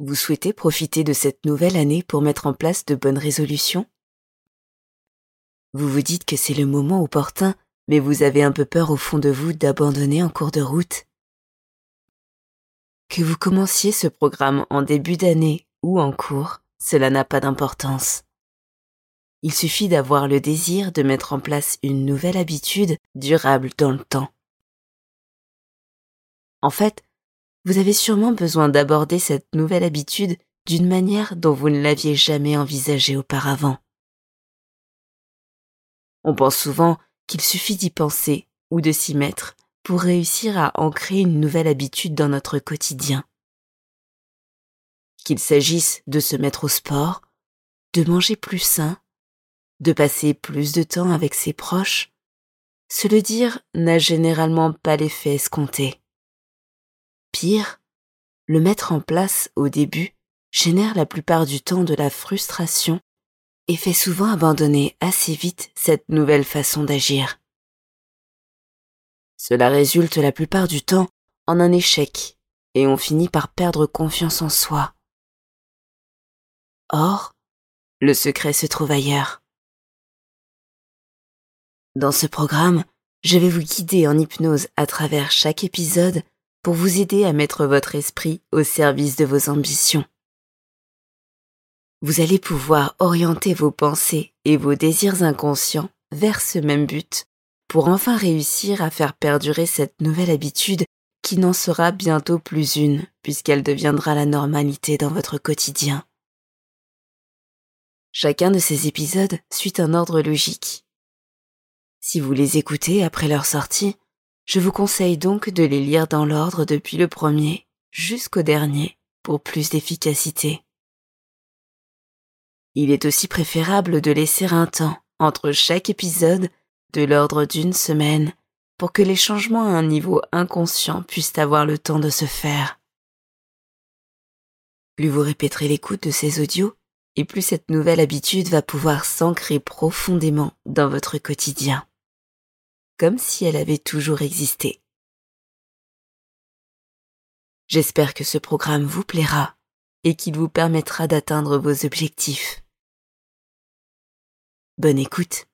Vous souhaitez profiter de cette nouvelle année pour mettre en place de bonnes résolutions? Vous vous dites que c'est le moment opportun, mais vous avez un peu peur au fond de vous d'abandonner en cours de route Que vous commenciez ce programme en début d'année ou en cours, cela n'a pas d'importance. Il suffit d'avoir le désir de mettre en place une nouvelle habitude durable dans le temps. En fait, vous avez sûrement besoin d'aborder cette nouvelle habitude d'une manière dont vous ne l'aviez jamais envisagée auparavant. On pense souvent qu'il suffit d'y penser ou de s'y mettre pour réussir à ancrer une nouvelle habitude dans notre quotidien. Qu'il s'agisse de se mettre au sport, de manger plus sain, de passer plus de temps avec ses proches, se le dire n'a généralement pas l'effet escompté. Le mettre en place au début génère la plupart du temps de la frustration et fait souvent abandonner assez vite cette nouvelle façon d'agir. Cela résulte la plupart du temps en un échec et on finit par perdre confiance en soi. Or, le secret se trouve ailleurs. Dans ce programme, je vais vous guider en hypnose à travers chaque épisode pour vous aider à mettre votre esprit au service de vos ambitions. Vous allez pouvoir orienter vos pensées et vos désirs inconscients vers ce même but pour enfin réussir à faire perdurer cette nouvelle habitude qui n'en sera bientôt plus une puisqu'elle deviendra la normalité dans votre quotidien. Chacun de ces épisodes suit un ordre logique. Si vous les écoutez après leur sortie, je vous conseille donc de les lire dans l'ordre depuis le premier jusqu'au dernier pour plus d'efficacité. Il est aussi préférable de laisser un temps entre chaque épisode de l'ordre d'une semaine pour que les changements à un niveau inconscient puissent avoir le temps de se faire. Plus vous répéterez l'écoute de ces audios, et plus cette nouvelle habitude va pouvoir s'ancrer profondément dans votre quotidien comme si elle avait toujours existé. J'espère que ce programme vous plaira et qu'il vous permettra d'atteindre vos objectifs. Bonne écoute